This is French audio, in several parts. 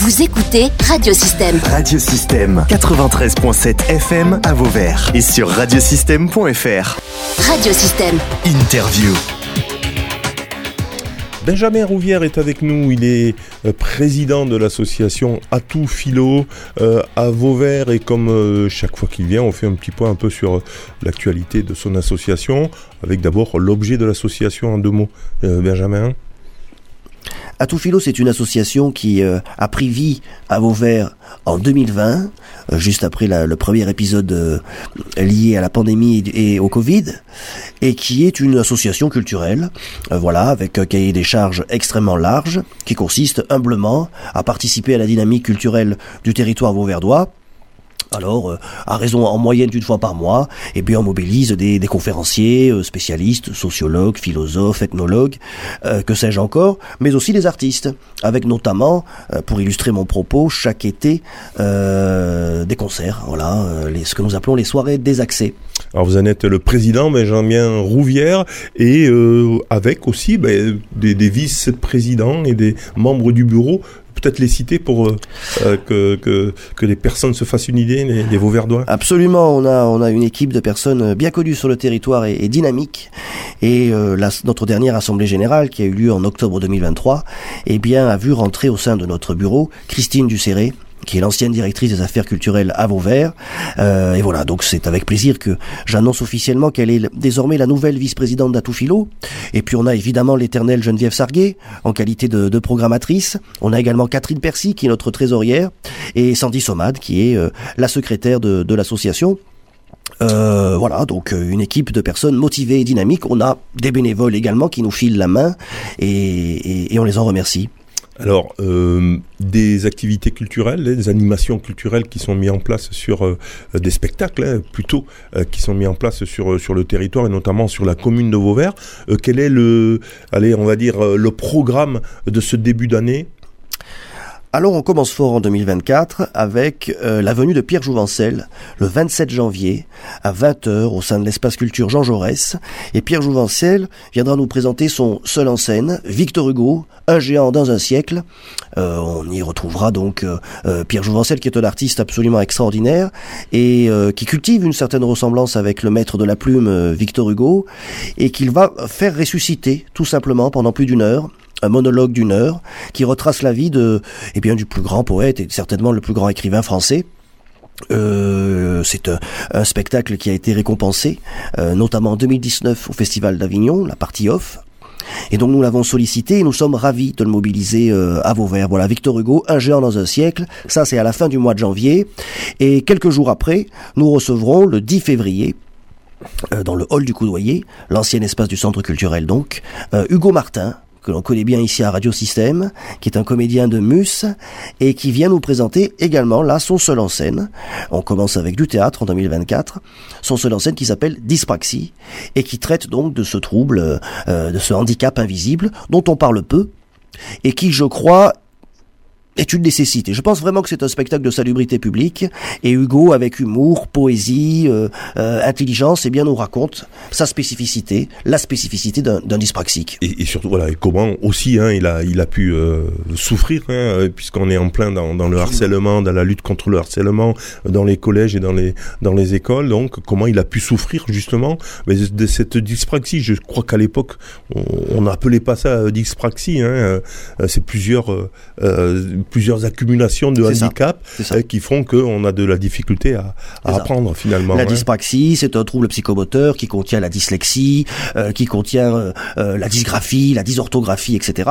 Vous écoutez Radiosystème. Radiosystème 93.7 FM à Vauvert et sur radiosystème.fr. Radiosystème. Interview. Benjamin Rouvière est avec nous, il est euh, président de l'association Atout Philo euh, à Vauvert et comme euh, chaque fois qu'il vient, on fait un petit point un peu sur l'actualité de son association, avec d'abord l'objet de l'association en deux mots. Benjamin Atout Philo, c'est une association qui a pris vie à Vauvert en 2020, juste après le premier épisode lié à la pandémie et au Covid, et qui est une association culturelle, voilà, avec un cahier des charges extrêmement large, qui consiste humblement à participer à la dynamique culturelle du territoire vauverdois alors, euh, à raison en moyenne d'une fois par mois, et eh bien on mobilise des, conférenciers, euh, spécialistes, sociologues, philosophes, ethnologues, euh, que sais-je encore, mais aussi des artistes, avec notamment, pour illustrer mon propos, chaque été des concerts, voilà, ce que nous appelons les soirées désaxées. Alors vous en êtes le président Benjamin Rouvière et avec aussi ben, des, des vice-présidents et des membres du bureau peut-être les citer pour euh, euh, que, que, les personnes se fassent une idée, les, les Vauverdois Absolument, on a, on a une équipe de personnes bien connues sur le territoire et, dynamique. Et euh, la, notre dernière Assemblée Générale, qui a eu lieu en octobre 2023, eh bien, a vu rentrer au sein de notre bureau Christine Ducéré, qui est l'ancienne directrice des affaires culturelles à Vauvert. Euh, et voilà, donc c'est avec plaisir que j'annonce officiellement qu'elle est désormais la nouvelle vice-présidente d'Atoufilo. Et puis on a évidemment l'éternelle Geneviève Sarguet en qualité de, de, programmatrice. On a également Catherine Percy qui est notre trésorière et Sandy Somad qui est euh, la secrétaire de, l'association. Euh, voilà, donc euh, une équipe de personnes motivées et dynamiques. On a des bénévoles également qui nous filent la main et on les en remercie. Alors, euh, des activités culturelles, des animations culturelles qui sont mises en place sur euh, des spectacles, hein, plutôt, euh, qui sont mis en place sur, sur le territoire et notamment sur la commune de Vauvert. quel est le, allez, on va dire, le programme de ce début d'année alors on commence fort en 2024 avec euh, la venue de Pierre Jouvencel le 27 janvier à 20h au sein de l'espace culture Jean Jaurès. Et Pierre Jouvencel viendra nous présenter son seul en scène, Victor Hugo, un géant dans un siècle. Euh, on y retrouvera donc euh, Pierre Jouvencel qui est un artiste absolument extraordinaire et qui cultive une certaine ressemblance avec le maître de la plume Victor Hugo et qu'il va faire ressusciter tout simplement pendant plus d'une heure un monologue d'une heure qui retrace la vie de, eh bien, du plus grand poète et certainement le plus grand écrivain français. Euh, c'est un, spectacle qui a été récompensé, euh, notamment en 2019 au Festival d'Avignon, la partie off. Et donc nous l'avons sollicité et nous sommes ravis de le mobiliser euh, à Vauvert. Voilà, Victor Hugo, un géant dans un siècle, ça c'est à la fin du mois de janvier. Et quelques jours après, nous recevrons le 10 février dans le hall du Coudoyer, l'ancien espace du centre culturel donc, Hugo Martin, que l'on connaît bien ici à Radio Système, qui est un comédien de Mus et qui vient nous présenter également là son seul en scène. On commence avec du théâtre en 2024, son seul en scène qui s'appelle Dyspraxie et qui traite donc de ce trouble, euh, de ce handicap invisible dont on parle peu et qui, je crois, est une nécessité. Je pense vraiment que c'est un spectacle de salubrité publique et Hugo, avec humour, poésie, euh, euh, intelligence, eh bien nous raconte sa spécificité, la spécificité d'un dyspraxique. Et, et, surtout voilà, et comment aussi hein, il a il a pu euh, souffrir hein, puisqu'on est en plein dans, dans, le harcèlement, dans la lutte contre le harcèlement dans les collèges et dans les dans les écoles. Donc comment il a pu souffrir justement de cette dyspraxie. Je crois qu'à l'époque on n'appelait pas ça dyspraxie. Hein, c'est plusieurs plusieurs accumulations de handicaps euh, qui font qu'on a de la difficulté à, apprendre finalement. La dyspraxie, c'est un trouble psychomoteur qui contient la dyslexie, euh, qui contient euh, la dysgraphie, la dysorthographie, etc.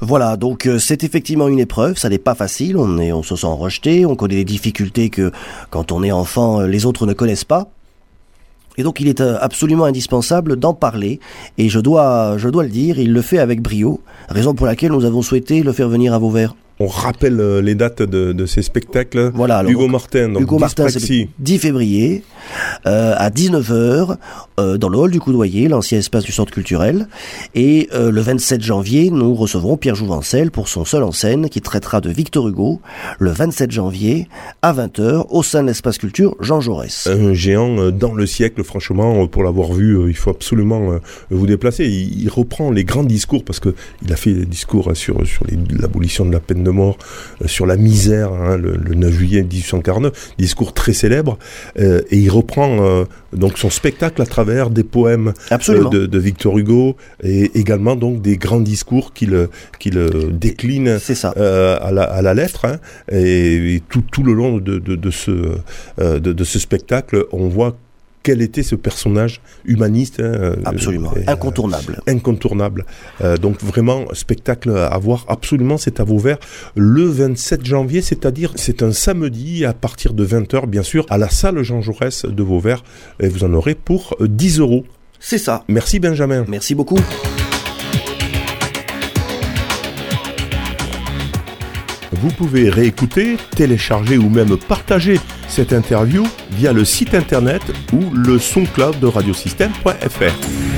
Voilà, donc c'est effectivement une épreuve, ça n'est pas facile, on, est, on se sent rejeté, on connaît des difficultés que quand on est enfant, les autres ne connaissent pas. Et donc il est absolument indispensable d'en parler, et je dois, je dois le dire, il le fait avec brio, raison pour laquelle nous avons souhaité le faire venir à Vauvert on rappelle euh, les dates de, de ces spectacles. Voilà, Hugo Martin, donc Hugo Martin, c'est le 10 février euh, à 19h euh, dans le hall du Coudoyer, l'ancien espace du centre culturel. Et euh, le 27 janvier, nous recevrons Pierre Jouvencel pour son seul en scène qui traitera de Victor Hugo le 27 janvier à 20h au sein de l'espace culture Jean Jaurès. Un géant dans le siècle, franchement, pour l'avoir vu, il faut absolument vous déplacer. Il, il, reprend les grands discours parce que il a fait des discours sur, sur l'abolition de la peine de mort euh, sur la misère, hein, le, 9 juillet 1849, discours très célèbre, et il reprend donc son spectacle à travers des poèmes de, de, Victor Hugo et également donc des grands discours qu'il qu'il décline à, la, à la lettre. Hein, et, tout, tout le long de, de, de ce, de, de ce spectacle, on voit quel était ce personnage humaniste. Hein, euh, absolument, euh, incontournable. incontournable. Euh, donc vraiment, spectacle à voir, absolument, c'est à Vauvert le 27 janvier, c'est-à-dire c'est un samedi à partir de 20h, bien sûr, à la salle Jean Jaurès de Vauvert, et vous en aurez pour 10 euros. C'est ça. Merci Benjamin. Merci beaucoup. Vous pouvez réécouter, télécharger ou même partager cette interview via le site internet ou le SoundCloud de radiosystème.fr.